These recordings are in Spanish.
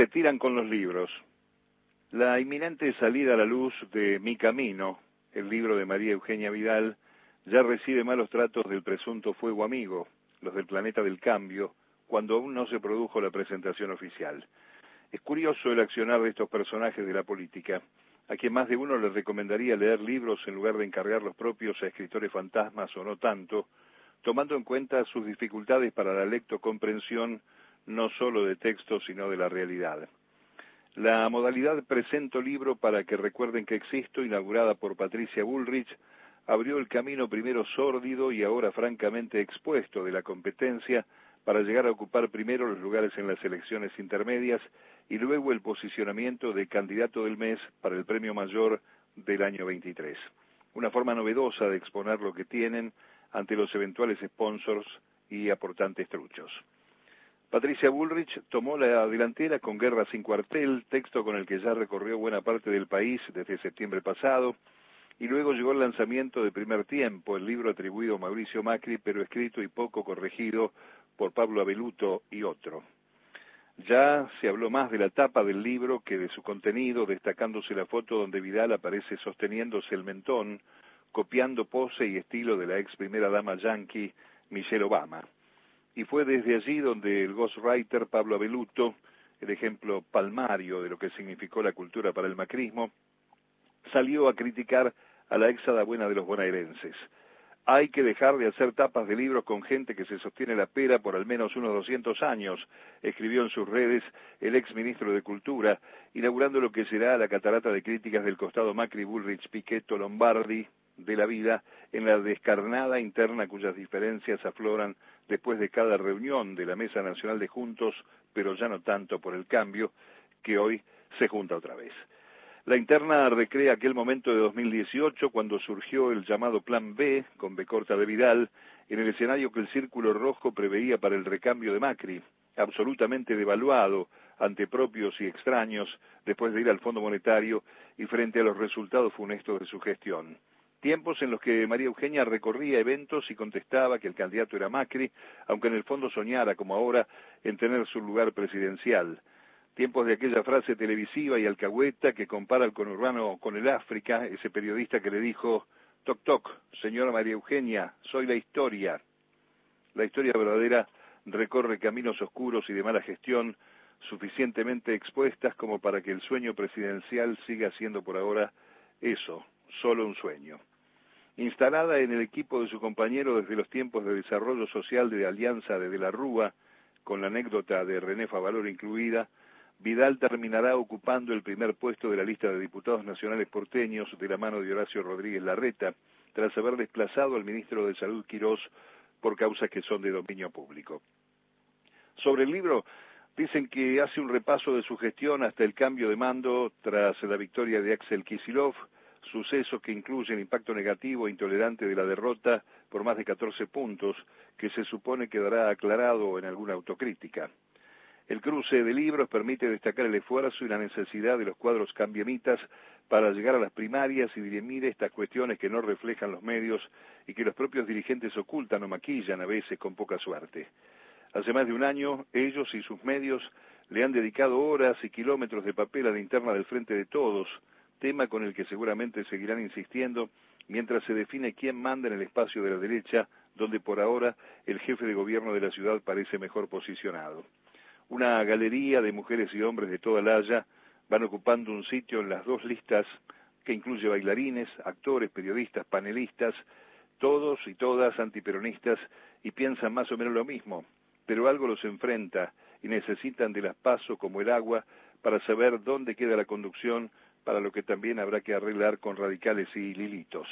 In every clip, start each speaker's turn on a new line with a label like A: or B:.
A: se tiran con los libros. La inminente salida a la luz de Mi Camino, el libro de María Eugenia Vidal, ya recibe malos tratos del presunto fuego amigo, los del planeta del cambio, cuando aún no se produjo la presentación oficial. Es curioso el accionar de estos personajes de la política, a quien más de uno le recomendaría leer libros en lugar de encargar los propios a escritores fantasmas o no tanto, tomando en cuenta sus dificultades para la lectocomprensión no solo de textos sino de la realidad. La modalidad Presento Libro para que recuerden que existo, inaugurada por Patricia Bullrich, abrió el camino primero sórdido y ahora francamente expuesto de la competencia para llegar a ocupar primero los lugares en las elecciones intermedias y luego el posicionamiento de candidato del mes para el premio mayor del año 23. Una forma novedosa de exponer lo que tienen ante los eventuales sponsors y aportantes truchos. Patricia Bullrich tomó la delantera con Guerra sin cuartel, texto con el que ya recorrió buena parte del país desde septiembre pasado, y luego llegó el lanzamiento de Primer Tiempo, el libro atribuido a Mauricio Macri, pero escrito y poco corregido por Pablo Abeluto y otro. Ya se habló más de la tapa del libro que de su contenido, destacándose la foto donde Vidal aparece sosteniéndose el mentón, copiando pose y estilo de la ex primera dama yankee Michelle Obama. Y fue desde allí donde el ghostwriter Pablo Abeluto, el ejemplo palmario de lo que significó la cultura para el macrismo, salió a criticar a la ex buena de los bonaerenses. Hay que dejar de hacer tapas de libros con gente que se sostiene la pera por al menos unos 200 años, escribió en sus redes el ex ministro de Cultura, inaugurando lo que será la catarata de críticas del costado Macri, Bullrich, Piquetto, Lombardi de la vida en la descarnada interna cuyas diferencias afloran después de cada reunión de la Mesa Nacional de Juntos, pero ya no tanto por el cambio, que hoy se junta otra vez. La interna recrea aquel momento de 2018 cuando surgió el llamado Plan B, con B corta de Vidal, en el escenario que el Círculo Rojo preveía para el recambio de Macri, absolutamente devaluado ante propios y extraños después de ir al Fondo Monetario y frente a los resultados funestos de su gestión. Tiempos en los que María Eugenia recorría eventos y contestaba que el candidato era Macri, aunque en el fondo soñara, como ahora, en tener su lugar presidencial tiempos de aquella frase televisiva y alcahueta que compara al conurbano con el África, ese periodista que le dijo, toc toc, señora María Eugenia, soy la historia. La historia verdadera recorre caminos oscuros y de mala gestión, suficientemente expuestas como para que el sueño presidencial siga siendo por ahora eso, solo un sueño. Instalada en el equipo de su compañero desde los tiempos de desarrollo social de Alianza de, de la Rúa, con la anécdota de René Favalor incluida, Vidal terminará ocupando el primer puesto de la lista de diputados nacionales porteños de la mano de Horacio Rodríguez Larreta, tras haber desplazado al ministro de Salud Quirós por causas que son de dominio público. Sobre el libro, dicen que hace un repaso de su gestión hasta el cambio de mando tras la victoria de Axel Kisilov, suceso que incluye el impacto negativo e intolerante de la derrota por más de 14 puntos, que se supone quedará aclarado en alguna autocrítica. El cruce de libros permite destacar el esfuerzo y la necesidad de los cuadros cambiamitas para llegar a las primarias y dirimir estas cuestiones que no reflejan los medios y que los propios dirigentes ocultan o maquillan a veces con poca suerte. Hace más de un año, ellos y sus medios le han dedicado horas y kilómetros de papel a la interna del frente de todos, tema con el que seguramente seguirán insistiendo mientras se define quién manda en el espacio de la derecha, donde por ahora el jefe de gobierno de la ciudad parece mejor posicionado. Una galería de mujeres y hombres de toda la Haya van ocupando un sitio en las dos listas que incluye bailarines, actores, periodistas, panelistas, todos y todas antiperonistas y piensan más o menos lo mismo, pero algo los enfrenta y necesitan de las pasos como el agua para saber dónde queda la conducción, para lo que también habrá que arreglar con radicales y lilitos.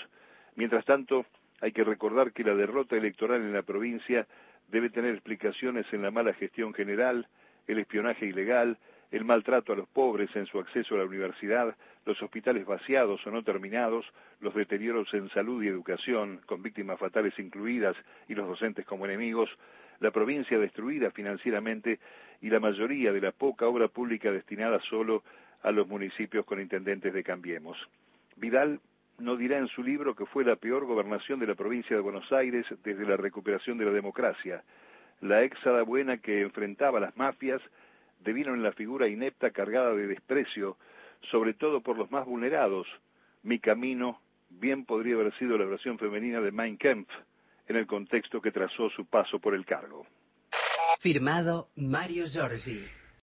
A: Mientras tanto, hay que recordar que la derrota electoral en la provincia debe tener explicaciones en la mala gestión general, el espionaje ilegal, el maltrato a los pobres en su acceso a la universidad, los hospitales vaciados o no terminados, los deterioros en salud y educación, con víctimas fatales incluidas y los docentes como enemigos, la provincia destruida financieramente y la mayoría de la poca obra pública destinada solo a los municipios con intendentes de Cambiemos. Vidal no dirá en su libro que fue la peor gobernación de la provincia de Buenos Aires desde la recuperación de la democracia, la ex buena que enfrentaba a las mafias devino en la figura inepta cargada de desprecio, sobre todo por los más vulnerados. Mi camino bien podría haber sido la versión femenina de Mein Kampf, en el contexto que trazó su paso por el cargo.
B: Firmado Mario Giorgi.